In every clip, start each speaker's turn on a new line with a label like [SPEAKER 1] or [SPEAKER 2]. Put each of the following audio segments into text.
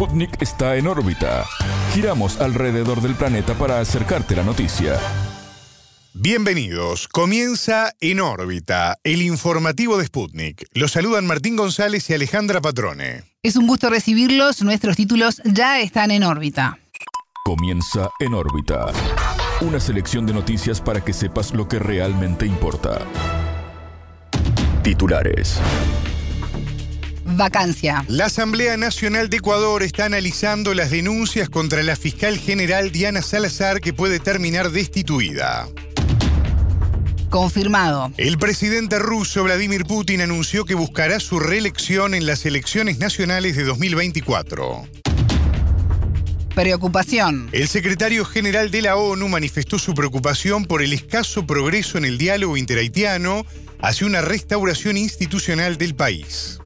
[SPEAKER 1] Sputnik está en órbita. Giramos alrededor del planeta para acercarte la noticia.
[SPEAKER 2] Bienvenidos. Comienza En órbita, el informativo de Sputnik. Los saludan Martín González y Alejandra Patrone.
[SPEAKER 3] Es un gusto recibirlos. Nuestros títulos ya están en órbita.
[SPEAKER 1] Comienza En órbita. Una selección de noticias para que sepas lo que realmente importa. Titulares.
[SPEAKER 3] Vacancia.
[SPEAKER 2] La Asamblea Nacional de Ecuador está analizando las denuncias contra la fiscal general Diana Salazar que puede terminar destituida.
[SPEAKER 3] Confirmado.
[SPEAKER 2] El presidente ruso Vladimir Putin anunció que buscará su reelección en las elecciones nacionales de 2024.
[SPEAKER 3] Preocupación.
[SPEAKER 2] El secretario general de la ONU manifestó su preocupación por el escaso progreso en el diálogo interhaitiano hacia una restauración institucional del país.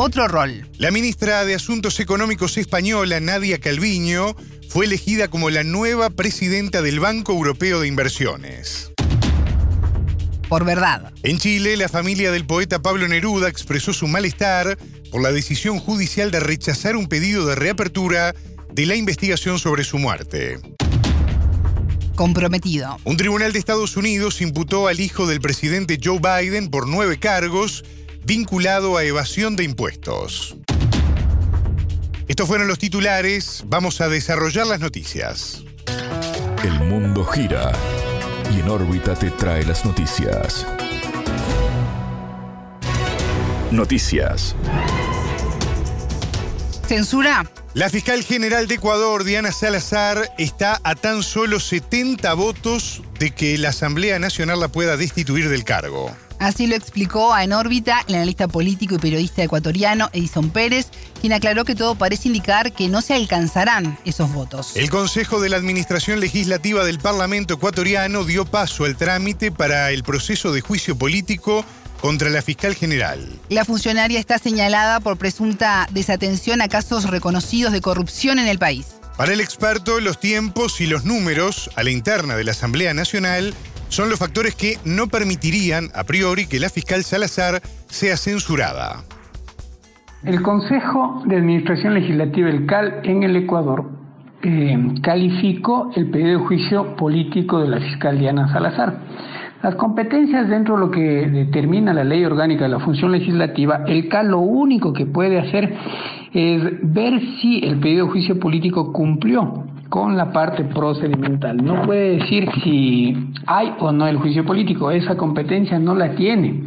[SPEAKER 3] Otro rol.
[SPEAKER 2] La ministra de Asuntos Económicos española, Nadia Calviño, fue elegida como la nueva presidenta del Banco Europeo de Inversiones.
[SPEAKER 3] Por verdad.
[SPEAKER 2] En Chile, la familia del poeta Pablo Neruda expresó su malestar por la decisión judicial de rechazar un pedido de reapertura de la investigación sobre su muerte.
[SPEAKER 3] Comprometido.
[SPEAKER 2] Un tribunal de Estados Unidos imputó al hijo del presidente Joe Biden por nueve cargos vinculado a evasión de impuestos. Estos fueron los titulares, vamos a desarrollar las noticias.
[SPEAKER 1] El mundo gira y en órbita te trae las noticias. Noticias.
[SPEAKER 3] Censura.
[SPEAKER 2] La fiscal general de Ecuador, Diana Salazar, está a tan solo 70 votos de que la Asamblea Nacional la pueda destituir del cargo.
[SPEAKER 3] Así lo explicó a En órbita el analista político y periodista ecuatoriano Edison Pérez, quien aclaró que todo parece indicar que no se alcanzarán esos votos.
[SPEAKER 2] El Consejo de la Administración Legislativa del Parlamento ecuatoriano dio paso al trámite para el proceso de juicio político contra la fiscal general.
[SPEAKER 3] La funcionaria está señalada por presunta desatención a casos reconocidos de corrupción en el país.
[SPEAKER 2] Para el experto, los tiempos y los números a la interna de la Asamblea Nacional son los factores que no permitirían a priori que la fiscal Salazar sea censurada.
[SPEAKER 4] El Consejo de Administración Legislativa, el CAL, en el Ecuador, eh, calificó el pedido de juicio político de la fiscal Diana Salazar. Las competencias dentro de lo que determina la ley orgánica de la función legislativa, el CAL lo único que puede hacer es ver si el pedido de juicio político cumplió con la parte procedimental. No puede decir si hay o no el juicio político, esa competencia no la tiene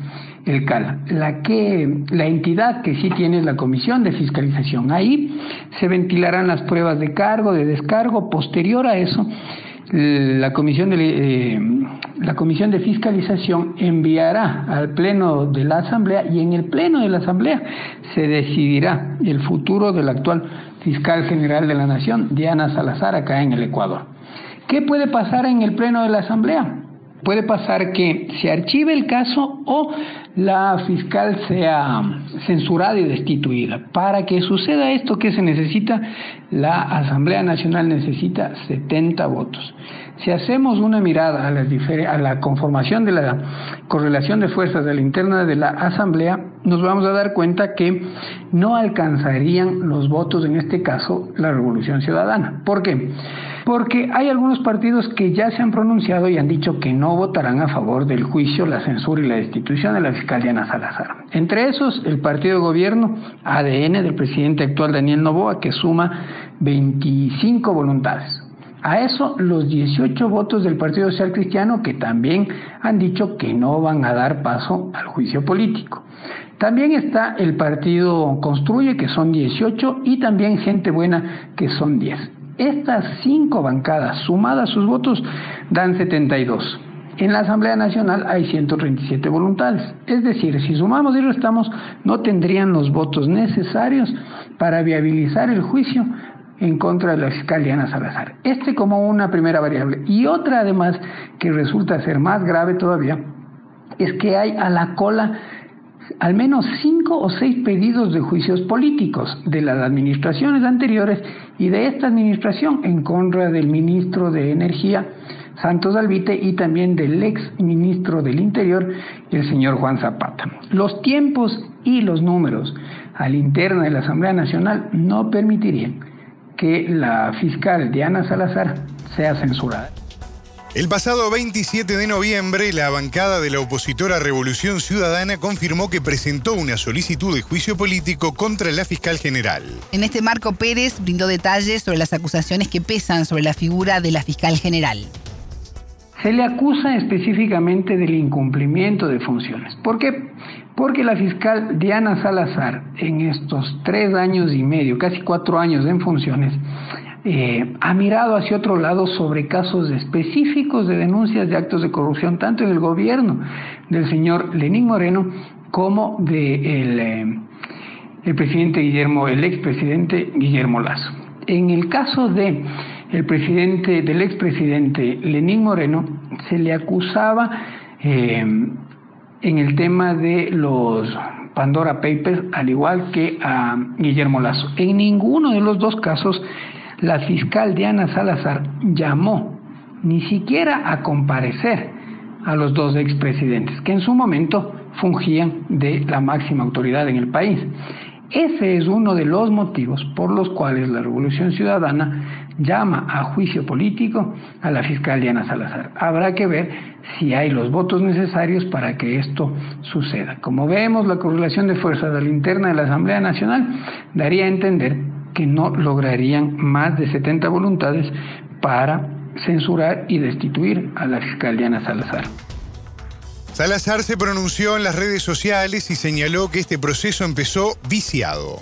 [SPEAKER 4] el CAL. La, que, la entidad que sí tiene es la Comisión de Fiscalización. Ahí se ventilarán las pruebas de cargo, de descargo. Posterior a eso, la Comisión de, eh, la Comisión de Fiscalización enviará al Pleno de la Asamblea y en el Pleno de la Asamblea se decidirá el futuro del actual fiscal general de la Nación, Diana Salazar, acá en el Ecuador. ¿Qué puede pasar en el Pleno de la Asamblea? Puede pasar que se archive el caso o la fiscal sea censurada y destituida. Para que suceda esto, ¿qué se necesita? La Asamblea Nacional necesita 70 votos. Si hacemos una mirada a la, a la conformación de la correlación de fuerzas de la interna de la Asamblea, nos vamos a dar cuenta que no alcanzarían los votos, en este caso, la Revolución Ciudadana. ¿Por qué? Porque hay algunos partidos que ya se han pronunciado y han dicho que no votarán a favor del juicio, la censura y la destitución de la fiscal Diana Salazar. Entre esos, el partido de gobierno ADN del presidente actual Daniel Novoa, que suma 25 voluntades. A eso los 18 votos del Partido Social Cristiano que también han dicho que no van a dar paso al juicio político. También está el partido Construye, que son 18, y también Gente Buena, que son 10. Estas cinco bancadas, sumadas sus votos, dan 72. En la Asamblea Nacional hay 137 voluntades. Es decir, si sumamos y restamos, no tendrían los votos necesarios para viabilizar el juicio en contra de la fiscal Diana Salazar. Este como una primera variable. Y otra además que resulta ser más grave todavía es que hay a la cola al menos cinco o seis pedidos de juicios políticos de las administraciones anteriores y de esta administración en contra del ministro de Energía, Santos Albite y también del ex ministro del Interior, el señor Juan Zapata. Los tiempos y los números al interno de la Asamblea Nacional no permitirían que la fiscal Diana Salazar sea censurada.
[SPEAKER 2] El pasado 27 de noviembre, la bancada de la opositora Revolución Ciudadana confirmó que presentó una solicitud de juicio político contra la fiscal general.
[SPEAKER 3] En este marco, Pérez brindó detalles sobre las acusaciones que pesan sobre la figura de la fiscal general.
[SPEAKER 4] Se le acusa específicamente del incumplimiento de funciones. ¿Por qué? Porque la fiscal Diana Salazar, en estos tres años y medio, casi cuatro años en funciones, eh, ha mirado hacia otro lado sobre casos específicos de denuncias de actos de corrupción, tanto en el gobierno del señor Lenín Moreno como del de eh, el presidente Guillermo, el expresidente Guillermo Lazo. En el caso de el presidente, del expresidente Lenín Moreno, se le acusaba eh, en el tema de los Pandora Papers, al igual que a Guillermo Lazo. En ninguno de los dos casos la fiscal Diana Salazar llamó ni siquiera a comparecer a los dos expresidentes, que en su momento fungían de la máxima autoridad en el país. Ese es uno de los motivos por los cuales la Revolución Ciudadana llama a juicio político a la fiscal Diana Salazar. Habrá que ver si hay los votos necesarios para que esto suceda. Como vemos, la correlación de fuerzas a la interna de la Asamblea Nacional daría a entender que no lograrían más de 70 voluntades para censurar y destituir a la fiscal Diana Salazar.
[SPEAKER 2] Salazar se pronunció en las redes sociales y señaló que este proceso empezó viciado.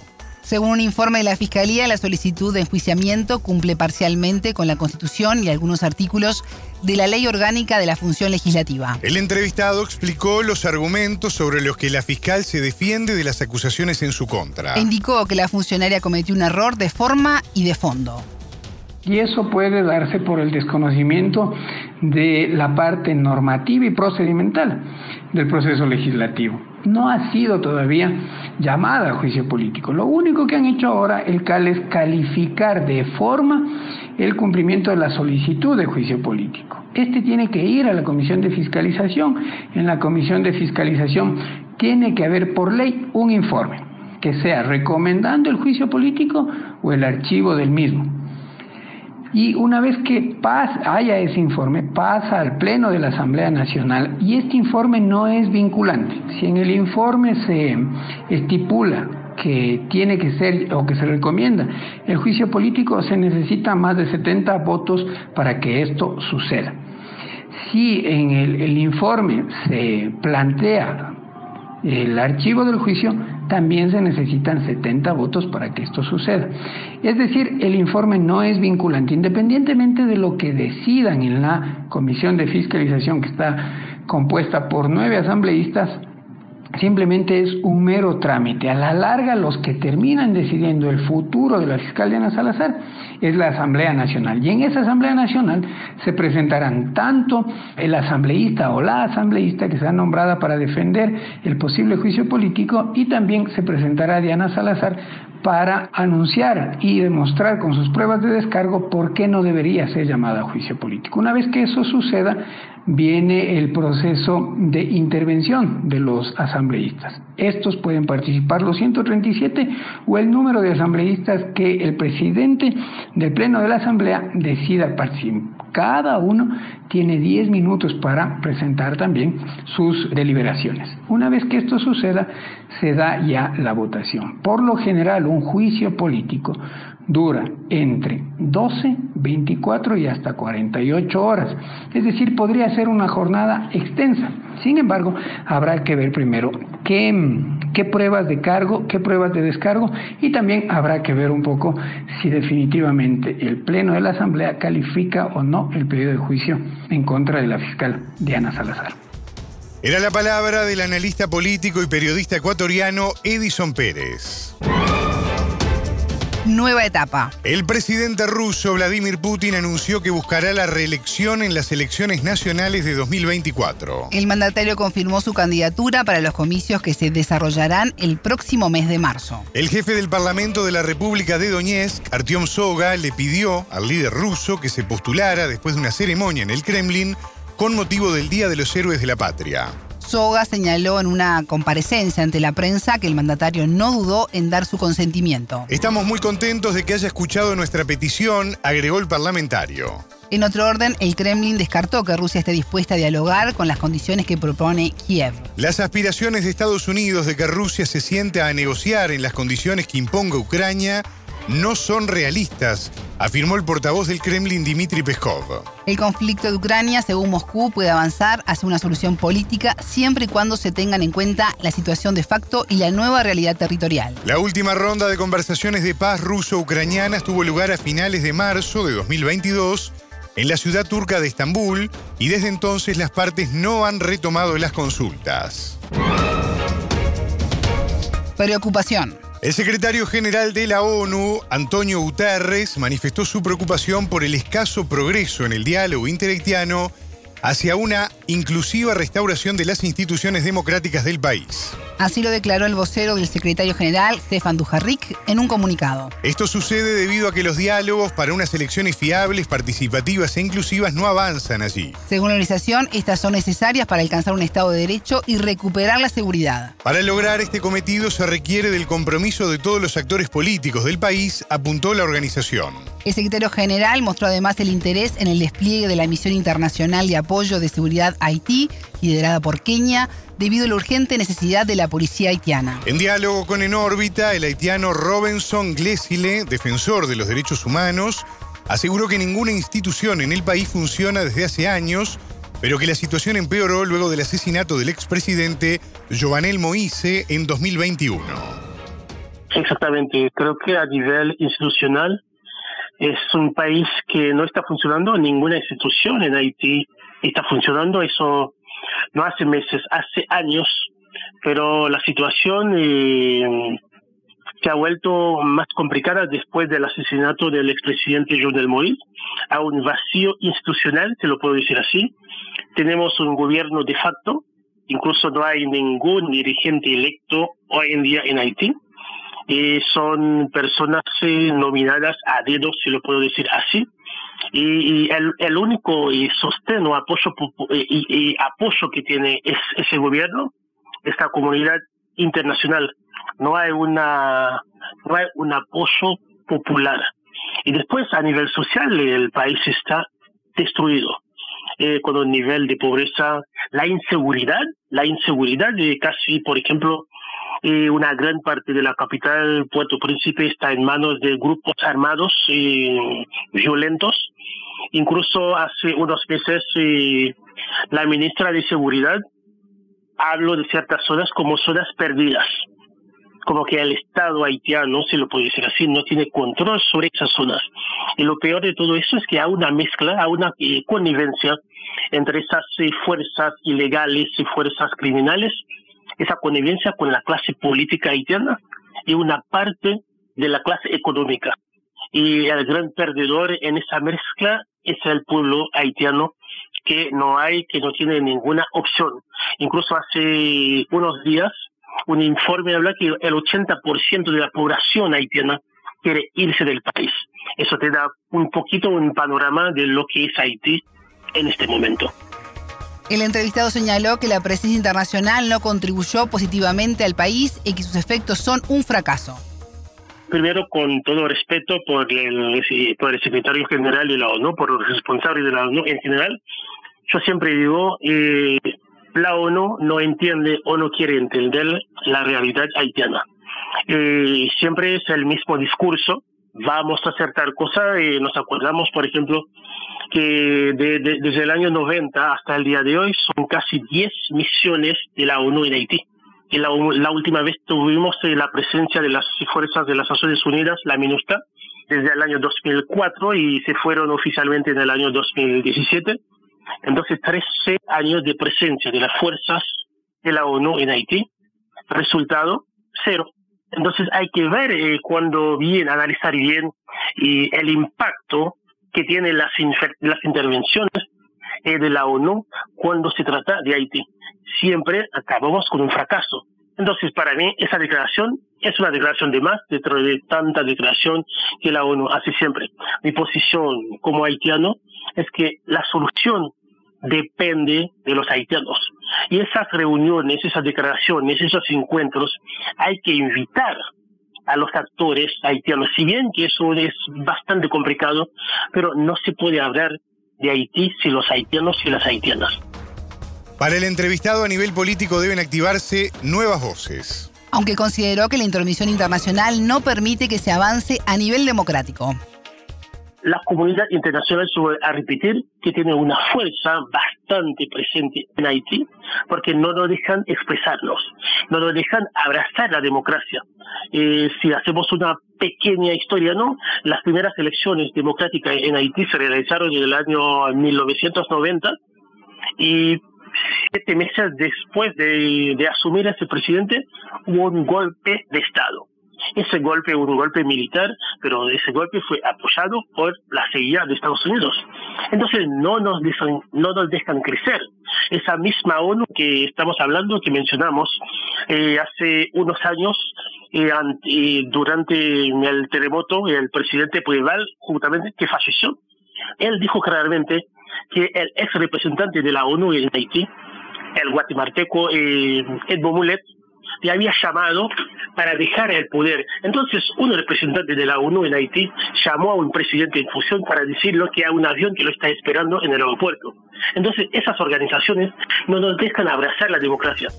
[SPEAKER 3] Según un informe de la Fiscalía, la solicitud de enjuiciamiento cumple parcialmente con la Constitución y algunos artículos de la Ley Orgánica de la Función Legislativa.
[SPEAKER 2] El entrevistado explicó los argumentos sobre los que la fiscal se defiende de las acusaciones en su contra.
[SPEAKER 3] indicó que la funcionaria cometió un error de forma y de fondo.
[SPEAKER 4] Y eso puede darse por el desconocimiento de la parte normativa y procedimental del proceso legislativo. No ha sido todavía llamada a juicio político. Lo único que han hecho ahora el CAL es calificar de forma el cumplimiento de la solicitud de juicio político. Este tiene que ir a la comisión de fiscalización. En la comisión de fiscalización tiene que haber por ley un informe que sea recomendando el juicio político o el archivo del mismo. Y una vez que haya ese informe, pasa al Pleno de la Asamblea Nacional y este informe no es vinculante. Si en el informe se estipula que tiene que ser o que se recomienda el juicio político, se necesita más de 70 votos para que esto suceda. Si en el informe se plantea el archivo del juicio, también se necesitan 70 votos para que esto suceda. Es decir, el informe no es vinculante, independientemente de lo que decidan en la comisión de fiscalización que está compuesta por nueve asambleístas, simplemente es un mero trámite. A la larga, los que terminan decidiendo el futuro de la fiscal Diana Salazar es la Asamblea Nacional. Y en esa Asamblea Nacional se presentarán tanto el asambleísta o la asambleísta que será nombrada para defender el posible juicio político y también se presentará Diana Salazar para anunciar y demostrar con sus pruebas de descargo por qué no debería ser llamada a juicio político. Una vez que eso suceda, viene el proceso de intervención de los asambleístas. Estos pueden participar los 137 o el número de asambleístas que el presidente del Pleno de la Asamblea decida participar. Cada uno tiene 10 minutos para presentar también sus deliberaciones. Una vez que esto suceda, se da ya la votación. Por lo general, un juicio político dura entre 12, 24 y hasta 48 horas. Es decir, podría ser una jornada extensa. Sin embargo, habrá que ver primero qué, pruebas de cargo, qué pruebas de descargo y también habrá que ver un poco si definitivamente el Pleno de la Asamblea califica o no el pedido de juicio en contra de la fiscal Diana Salazar.
[SPEAKER 2] Era la palabra del analista político y periodista ecuatoriano Edison Pérez.
[SPEAKER 3] Nueva etapa.
[SPEAKER 2] El presidente ruso Vladimir Putin anunció que buscará la reelección en las elecciones nacionales de 2024.
[SPEAKER 3] El mandatario confirmó su candidatura para los comicios que se desarrollarán el próximo mes de marzo.
[SPEAKER 2] El jefe del Parlamento de la República de Donetsk, Artyom Soga, le pidió al líder ruso que se postulara después de una ceremonia en el Kremlin con motivo del Día de los Héroes de la Patria.
[SPEAKER 3] Soga señaló en una comparecencia ante la prensa que el mandatario no dudó en dar su consentimiento.
[SPEAKER 2] Estamos muy contentos de que haya escuchado nuestra petición, agregó el parlamentario.
[SPEAKER 3] En otro orden, el Kremlin descartó que Rusia esté dispuesta a dialogar con las condiciones que propone Kiev.
[SPEAKER 2] Las aspiraciones de Estados Unidos de que Rusia se sienta a negociar en las condiciones que imponga Ucrania no son realistas, afirmó el portavoz del Kremlin Dmitry Peskov.
[SPEAKER 3] El conflicto de Ucrania, según Moscú, puede avanzar hacia una solución política siempre y cuando se tengan en cuenta la situación de facto y la nueva realidad territorial.
[SPEAKER 2] La última ronda de conversaciones de paz ruso-ucranianas tuvo lugar a finales de marzo de 2022 en la ciudad turca de Estambul y desde entonces las partes no han retomado las consultas.
[SPEAKER 3] Preocupación.
[SPEAKER 2] El secretario general de la ONU, Antonio Guterres, manifestó su preocupación por el escaso progreso en el diálogo interhaitiano hacia una inclusiva restauración de las instituciones democráticas del país.
[SPEAKER 3] Así lo declaró el vocero del secretario general, Stefan Dujarric, en un comunicado.
[SPEAKER 2] Esto sucede debido a que los diálogos para unas elecciones fiables, participativas e inclusivas no avanzan allí.
[SPEAKER 3] Según la organización, estas son necesarias para alcanzar un Estado de Derecho y recuperar la seguridad.
[SPEAKER 2] Para lograr este cometido se requiere del compromiso de todos los actores políticos del país, apuntó la organización.
[SPEAKER 3] El secretario general mostró además el interés en el despliegue de la misión internacional de apoyo de seguridad Haití, liderada por Kenia, debido a la urgente necesidad de la policía haitiana.
[SPEAKER 2] En diálogo con En órbita, el haitiano Robinson Glesile, defensor de los derechos humanos, aseguró que ninguna institución en el país funciona desde hace años, pero que la situación empeoró luego del asesinato del expresidente Jovenel Moïse en 2021.
[SPEAKER 5] Exactamente, creo que a nivel institucional es un país que no está funcionando, ninguna institución en Haití está funcionando, eso no hace meses, hace años, pero la situación eh, se ha vuelto más complicada después del asesinato del expresidente Jovenel Moïse, a un vacío institucional, se lo puedo decir así. Tenemos un gobierno de facto, incluso no hay ningún dirigente electo hoy en día en Haití. Eh, son personas eh, nominadas a dedo, si lo puedo decir así y, el, el, único y sostén o apoyo, y, apoyo que tiene es, ese gobierno, esta comunidad internacional. No hay, una, no hay un apoyo popular. Y después, a nivel social, el país está destruido. Eh, con un nivel de pobreza, la inseguridad, la inseguridad de casi, por ejemplo, eh, una gran parte de la capital, Puerto Príncipe, está en manos de grupos armados eh, violentos. Incluso hace unos meses eh, la ministra de Seguridad habló de ciertas zonas como zonas perdidas, como que el Estado haitiano, se lo puede decir así, no tiene control sobre esas zonas. Y lo peor de todo eso es que hay una mezcla, hay una connivencia entre esas fuerzas ilegales y fuerzas criminales esa connivencia con la clase política haitiana y una parte de la clase económica. Y el gran perdedor en esa mezcla es el pueblo haitiano que no hay, que no tiene ninguna opción. Incluso hace unos días un informe habla que el 80% de la población haitiana quiere irse del país. Eso te da un poquito un panorama de lo que es Haití en este momento.
[SPEAKER 3] El entrevistado señaló que la presencia internacional no contribuyó positivamente al país y que sus efectos son un fracaso.
[SPEAKER 5] Primero, con todo respeto por el, por el secretario general de la ONU, por los responsables de la ONU en general, yo siempre digo, eh, la ONU no entiende o no quiere entender la realidad haitiana. Eh, siempre es el mismo discurso, vamos a acertar cosas, eh, nos acordamos, por ejemplo, que desde el año 90 hasta el día de hoy son casi 10 misiones de la ONU en Haití. Y la, la última vez tuvimos eh, la presencia de las fuerzas de las Naciones Unidas, la MINUSTA, desde el año 2004 y se fueron oficialmente en el año 2017. Entonces, 13 años de presencia de las fuerzas de la ONU en Haití. Resultado, cero. Entonces hay que ver eh, cuando bien, analizar bien el impacto que tienen las, las intervenciones eh, de la ONU cuando se trata de Haití. Siempre acabamos con un fracaso. Entonces, para mí, esa declaración es una declaración de más dentro de tanta declaración que la ONU hace siempre. Mi posición como haitiano es que la solución depende de los haitianos. Y esas reuniones, esas declaraciones, esos encuentros, hay que invitar a los actores haitianos. Si bien que eso es bastante complicado, pero no se puede hablar de Haití sin los haitianos y las haitianas.
[SPEAKER 2] Para el entrevistado a nivel político deben activarse nuevas voces.
[SPEAKER 3] Aunque consideró que la intromisión internacional no permite que se avance a nivel democrático
[SPEAKER 5] la comunidad internacional sube a repetir que tiene una fuerza bastante presente en Haití porque no nos dejan expresarnos, no nos dejan abrazar la democracia. Eh, si hacemos una pequeña historia, ¿no? Las primeras elecciones democráticas en Haití se realizaron en el año 1990 y siete meses después de, de asumir ese presidente hubo un golpe de Estado ese golpe un golpe militar, pero ese golpe fue apoyado por la CIA de Estados Unidos. Entonces no nos dejan, no nos dejan crecer. Esa misma ONU que estamos hablando, que mencionamos eh, hace unos años, eh, durante el terremoto, el presidente Puebal, justamente, que falleció, él dijo claramente que el ex representante de la ONU en Haití, el guatemalteco eh, Edmond Mulet, le había llamado para dejar el poder. Entonces, un representante de la ONU en Haití llamó a un presidente en fusión para decirle que hay un avión que lo está esperando en el aeropuerto. Entonces, esas organizaciones no nos dejan abrazar la democracia.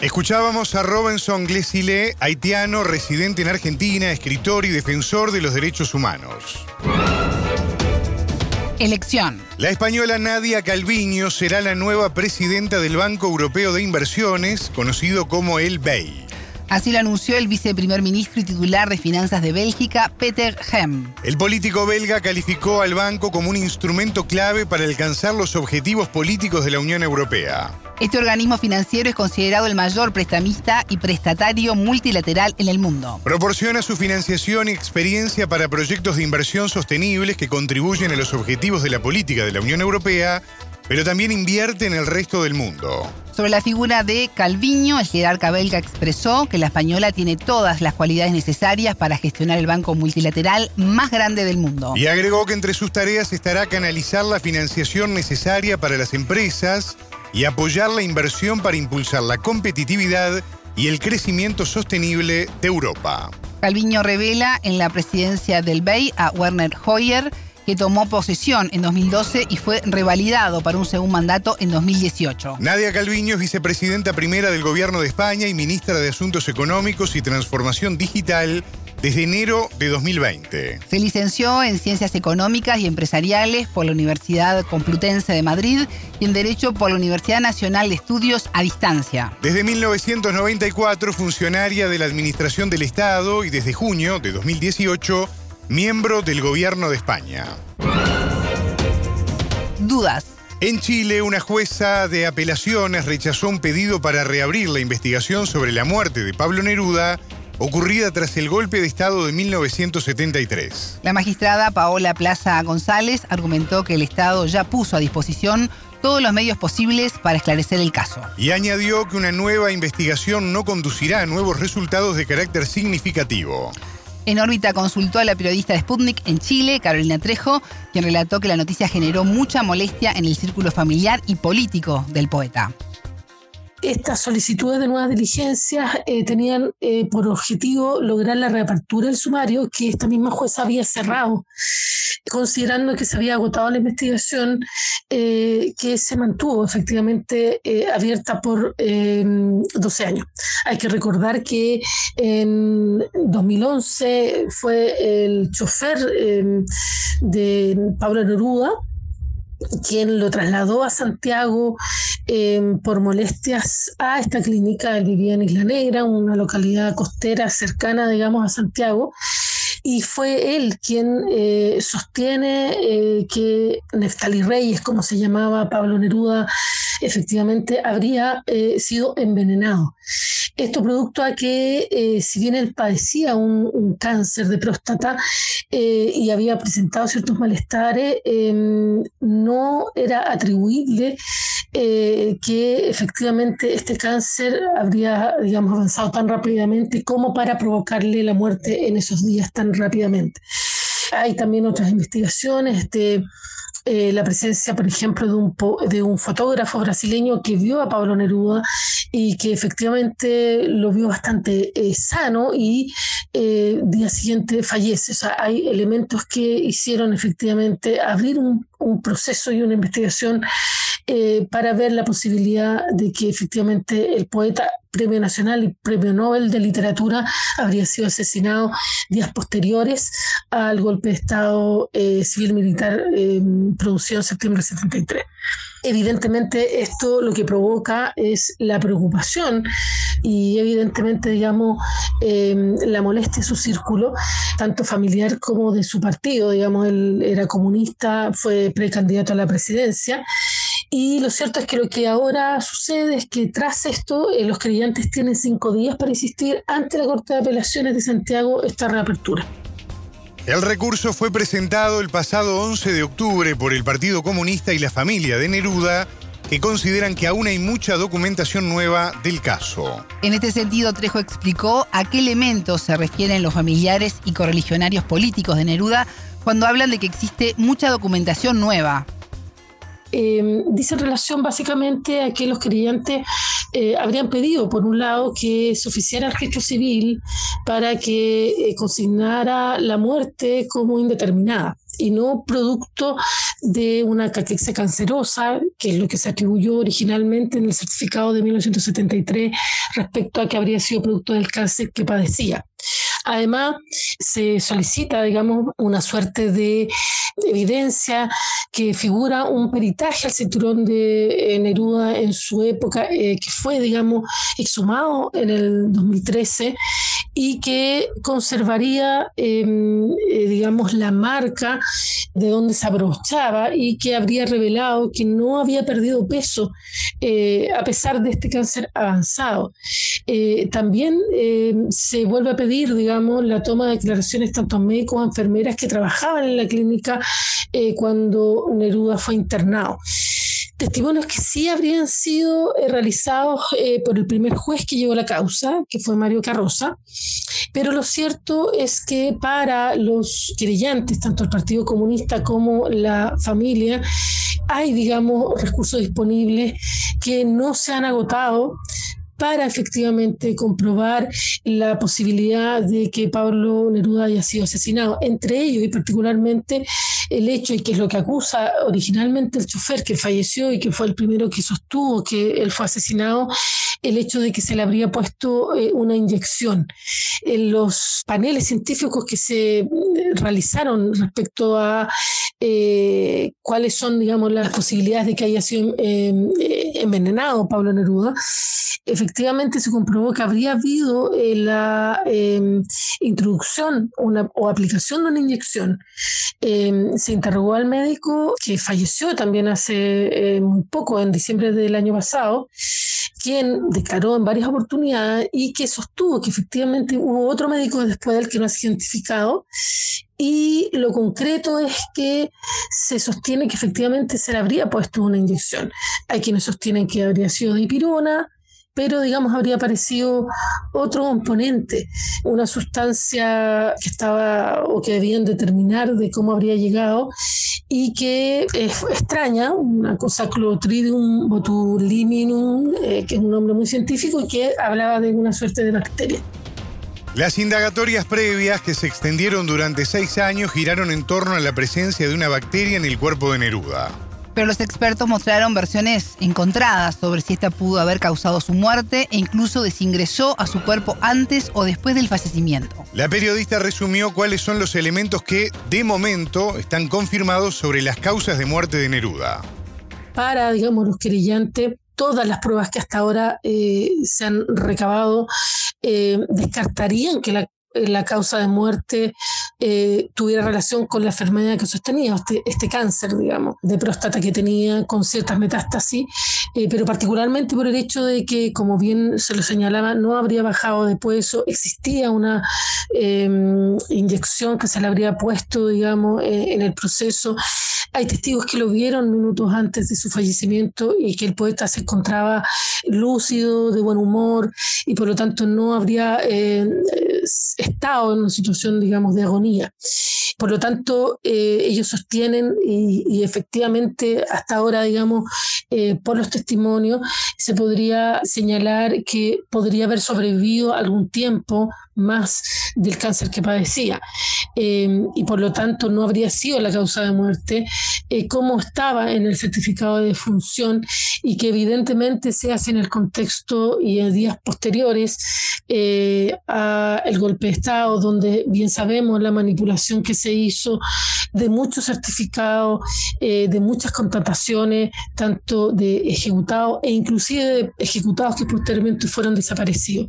[SPEAKER 2] Escuchábamos a Robinson Glesile, haitiano, residente en Argentina, escritor y defensor de los derechos humanos.
[SPEAKER 3] Elección.
[SPEAKER 2] La española Nadia Calviño será la nueva presidenta del Banco Europeo de Inversiones, conocido como el BEI.
[SPEAKER 3] Así lo anunció el viceprimer ministro y titular de Finanzas de Bélgica, Peter Hem.
[SPEAKER 2] El político belga calificó al banco como un instrumento clave para alcanzar los objetivos políticos de la Unión Europea.
[SPEAKER 3] Este organismo financiero es considerado el mayor prestamista y prestatario multilateral en el mundo.
[SPEAKER 2] Proporciona su financiación y experiencia para proyectos de inversión sostenibles que contribuyen a los objetivos de la política de la Unión Europea, pero también invierte en el resto del mundo.
[SPEAKER 3] Sobre la figura de Calviño, el jerarca belga expresó que la española tiene todas las cualidades necesarias para gestionar el banco multilateral más grande del mundo.
[SPEAKER 2] Y agregó que entre sus tareas estará canalizar la financiación necesaria para las empresas, y apoyar la inversión para impulsar la competitividad y el crecimiento sostenible de Europa.
[SPEAKER 3] Calviño revela en la presidencia del BEI a Werner Hoyer, que tomó posesión en 2012 y fue revalidado para un segundo mandato en 2018.
[SPEAKER 2] Nadia Calviño es vicepresidenta primera del Gobierno de España y ministra de Asuntos Económicos y Transformación Digital desde enero de 2020.
[SPEAKER 3] Se licenció en Ciencias Económicas y Empresariales por la Universidad Complutense de Madrid y en Derecho por la Universidad Nacional de Estudios a Distancia.
[SPEAKER 2] Desde 1994, funcionaria de la Administración del Estado y desde junio de 2018, miembro del Gobierno de España.
[SPEAKER 3] Dudas.
[SPEAKER 2] En Chile, una jueza de apelaciones rechazó un pedido para reabrir la investigación sobre la muerte de Pablo Neruda ocurrida tras el golpe de Estado de 1973.
[SPEAKER 3] La magistrada Paola Plaza González argumentó que el Estado ya puso a disposición todos los medios posibles para esclarecer el caso.
[SPEAKER 2] Y añadió que una nueva investigación no conducirá a nuevos resultados de carácter significativo.
[SPEAKER 3] En órbita consultó a la periodista de Sputnik en Chile, Carolina Trejo, quien relató que la noticia generó mucha molestia en el círculo familiar y político del poeta
[SPEAKER 6] estas solicitudes de nuevas diligencias eh, tenían eh, por objetivo lograr la reapertura del sumario que esta misma jueza había cerrado, considerando que se había agotado la investigación eh, que se mantuvo efectivamente abierta por 12 años. Hay que recordar que en 2011 fue el chofer de Pablo Neruda, quien lo trasladó a Santiago Em, por molestias a esta clínica. Él vivía en Isla Negra, una localidad costera cercana, digamos, a Santiago. Y fue él quien eh, sostiene eh, que Neftali Reyes, como se llamaba Pablo Neruda, efectivamente habría eh, sido envenenado. Esto producto a que, eh, si bien él padecía un, cáncer de próstata eh, y había presentado ciertos malestares, em, no era atribuible eh, que efectivamente este cáncer habría, digamos, avanzado tan rápidamente como para provocarle la muerte en esos días tan rápidamente. Hay también otras investigaciones, este, eh, la presencia, por ejemplo, de un, de un fotógrafo brasileño que vio a Pablo Neruda y que efectivamente lo vio bastante eh, sano y eh, día siguiente fallece. O sea, hay elementos que hicieron efectivamente abrir un, un proceso y una investigación eh, para ver la posibilidad de que efectivamente el poeta Premio Nacional y Premio Nobel de Literatura habría sido asesinado días posteriores al golpe de Estado eh, civil-militar eh, producido en septiembre de 73. Evidentemente esto lo que provoca es la preocupación y evidentemente, digamos, la molestia de su círculo, tanto familiar como de su partido. Digamos, él era comunista, fue precandidato a la presidencia y lo cierto es que lo que ahora sucede es que tras esto eh, los creyentes tienen cinco días para insistir ante la Corte de Apelaciones de Santiago esta reapertura.
[SPEAKER 2] El recurso fue presentado el pasado 11 de octubre por el Partido Comunista y la familia de Neruda, que consideran que aún hay mucha documentación nueva del caso.
[SPEAKER 3] En este sentido, Trejo explicó a qué elementos se refieren los familiares y correligionarios políticos de Neruda cuando hablan de que existe mucha documentación nueva.
[SPEAKER 6] Em, dice en relación básicamente a que los creyentes eh, habrían pedido, por un lado, que se oficiara el registro civil para que eh, consignara la muerte como indeterminada y no producto de una caquexia cancerosa, que es lo que se atribuyó originalmente en el certificado de 1973 respecto a que habría sido producto del cáncer que padecía. Además, se solicita, digamos, una suerte de evidencia que figura un peritaje al cinturón de eh, Neruda en su época, eh, que fue, digamos, exhumado en el 2013 y que conservaría, em, eh, digamos, la marca de donde se abrochaba y que habría revelado que no había perdido peso a pesar de este cáncer avanzado. también em, se vuelve a pedir, digamos, la toma de declaraciones tanto médicos como enfermeras que trabajaban en la clínica eh, cuando Neruda fue internado. Testimonios que sí habrían sido eh, realizados eh, por el primer juez que llevó la causa, que fue Mario Carroza, pero lo cierto es que para los creyentes, tanto el Partido Comunista como la familia, hay, digamos, recursos disponibles que no se han agotado para efectivamente comprobar la posibilidad de que Pablo Neruda haya sido asesinado. Entre ellos y particularmente el hecho, y que es lo que acusa originalmente el chofer que falleció y que fue el primero que sostuvo que él fue asesinado, el hecho de que se le habría puesto eh, una inyección. En los paneles científicos que se eh, realizaron respecto a eh, cuáles son, digamos, las posibilidades de que haya sido envenenado Pablo Neruda, se comprobó que habría habido eh, la em, introducción o aplicación de una inyección. Em, se interrogó al médico que falleció también hace eh, muy poco, en diciembre del año pasado, quien declaró en varias oportunidades y que sostuvo que efectivamente hubo otro médico después del que no ha sido identificado y lo concreto es que se sostiene que efectivamente se le habría puesto una inyección. Hay quienes sostienen que habría sido de pirona, pero digamos habría aparecido otro componente, una sustancia que estaba o que debían determinar de cómo habría llegado y que es extraña, una cosa Clotridium botulinum, eh, que es un nombre muy científico y que hablaba de una suerte de bacteria.
[SPEAKER 2] Las indagatorias previas que se extendieron durante seis años giraron en torno a la presencia de una bacteria en el cuerpo de Neruda.
[SPEAKER 3] Pero los expertos mostraron versiones encontradas sobre si esta pudo haber causado su muerte e incluso desingresó a su cuerpo antes o después del fallecimiento.
[SPEAKER 2] La periodista resumió cuáles son los elementos que, de momento, están confirmados sobre las causas de muerte de Neruda.
[SPEAKER 6] Para, digamos, los querellantes, todas las pruebas que hasta ahora eh, se han recabado eh, descartarían que la, la causa de muerte eh, tuviera relación con la enfermedad que sostenía, este, este cáncer, digamos, de próstata que tenía con ciertas metástasis, eh, pero particularmente por el hecho de que, como bien se lo señalaba, no habría bajado de peso, existía una em, inyección que se le habría puesto, digamos, en el proceso. Hay testigos que lo vieron minutos antes de su fallecimiento y que el poeta se encontraba lúcido, de buen humor y por lo tanto no habría eh, estado en una situación, digamos, de agonía. Por lo tanto, eh, ellos sostienen y, efectivamente hasta ahora, digamos, eh, por los testimonios, se podría señalar que podría haber sobrevivido algún tiempo más del cáncer que padecía y por lo tanto no habría sido la causa de muerte como estaba en el certificado de defunción y que evidentemente se hace en el contexto y en días posteriores eh, al golpe de Estado, donde bien sabemos la manipulación que se hizo de muchos certificados, eh, de muchas contrataciones, tanto de ejecutados e inclusive de ejecutados que posteriormente fueron desaparecidos.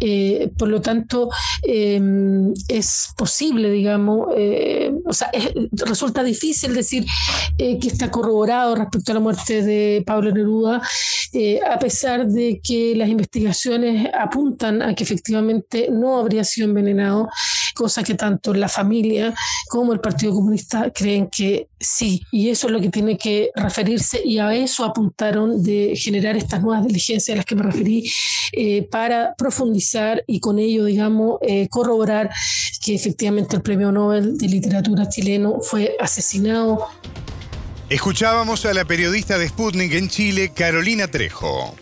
[SPEAKER 6] Eh, por lo tanto, em, es posible, digamos, o sea, resulta difícil decir que está corroborado respecto a la muerte de Pablo Neruda, a pesar de que las investigaciones apuntan a que efectivamente no habría sido envenenado, cosa que tanto la familia como el Partido Comunista creen que sí. Y eso es lo que tiene que referirse y a eso apuntaron de generar estas nuevas diligencias a las que me referí eh, para profundizar y con ello, digamos, eh, corroborar que efectivamente el Premio Nobel de Literatura chileno fue asesinado
[SPEAKER 2] Escuchábamos a la periodista de Sputnik en Chile, Carolina Trejo.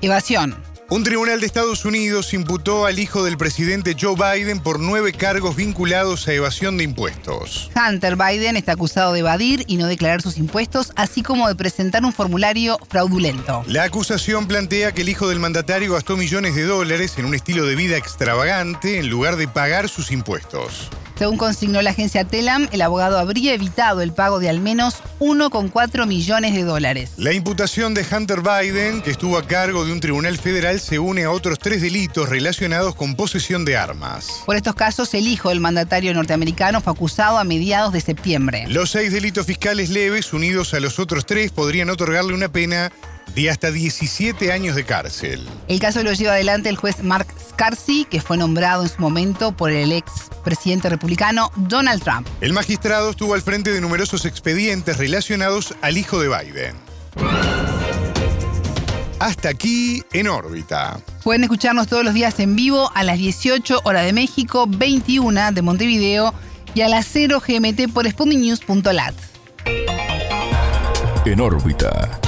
[SPEAKER 3] Evasión.
[SPEAKER 2] Un tribunal de Estados Unidos imputó al hijo del presidente Joe Biden por nueve cargos vinculados a evasión de impuestos.
[SPEAKER 3] Hunter Biden está acusado de evadir y no declarar sus impuestos, así como de presentar un formulario fraudulento.
[SPEAKER 2] La acusación plantea que el hijo del mandatario gastó millones de dólares en un estilo de vida extravagante en lugar de pagar sus impuestos.
[SPEAKER 3] Según consignó la agencia Telam, el abogado habría evitado el pago de al menos 1,4 millones de dólares.
[SPEAKER 2] La imputación de Hunter Biden, que estuvo a cargo de un tribunal federal, se une a otros tres delitos relacionados con posesión de armas.
[SPEAKER 3] Por estos casos, el hijo del mandatario norteamericano fue acusado a mediados de septiembre.
[SPEAKER 2] Los seis delitos fiscales leves, unidos a los otros tres, podrían otorgarle una pena de hasta 17 años de cárcel.
[SPEAKER 3] El caso lo lleva adelante el juez Mark Scarsi, que fue nombrado en su momento por el ex presidente republicano Donald Trump.
[SPEAKER 2] El magistrado estuvo al frente de numerosos expedientes relacionados al hijo de Biden. Hasta aquí en órbita.
[SPEAKER 3] Pueden escucharnos todos los días en vivo a las 18 horas de México, 21 de Montevideo y a las 0 GMT por sputniknews.lat.
[SPEAKER 1] En órbita.